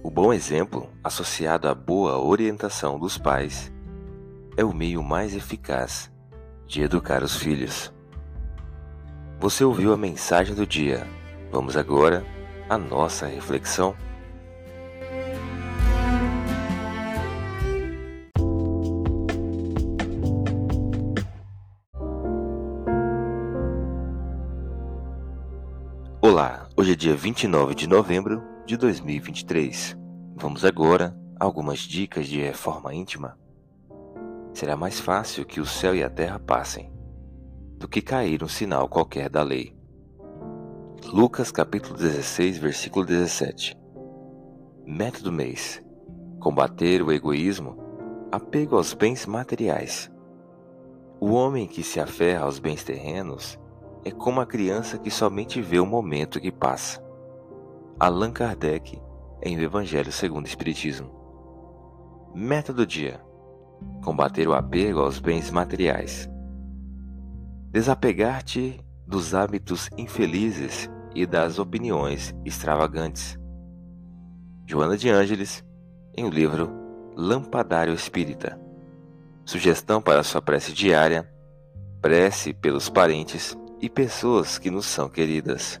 O bom exemplo, associado à boa orientação dos pais, é o meio mais eficaz de educar os filhos. Você ouviu a mensagem do dia. Vamos agora à nossa reflexão. Olá, hoje é dia 29 de novembro de 2023. Vamos agora a algumas dicas de reforma íntima. Será mais fácil que o céu e a terra passem do que cair um sinal qualquer da lei. Lucas capítulo 16, versículo 17. Método mês: combater o egoísmo, apego aos bens materiais. O homem que se aferra aos bens terrenos é como a criança que somente vê o momento que passa. Allan Kardec, em O Evangelho segundo o Espiritismo. Meta do dia: combater o apego aos bens materiais. Desapegar-te dos hábitos infelizes e das opiniões extravagantes. Joana de Ângeles, em o livro Lampadário Espírita. Sugestão para sua prece diária: prece pelos parentes e pessoas que nos são queridas.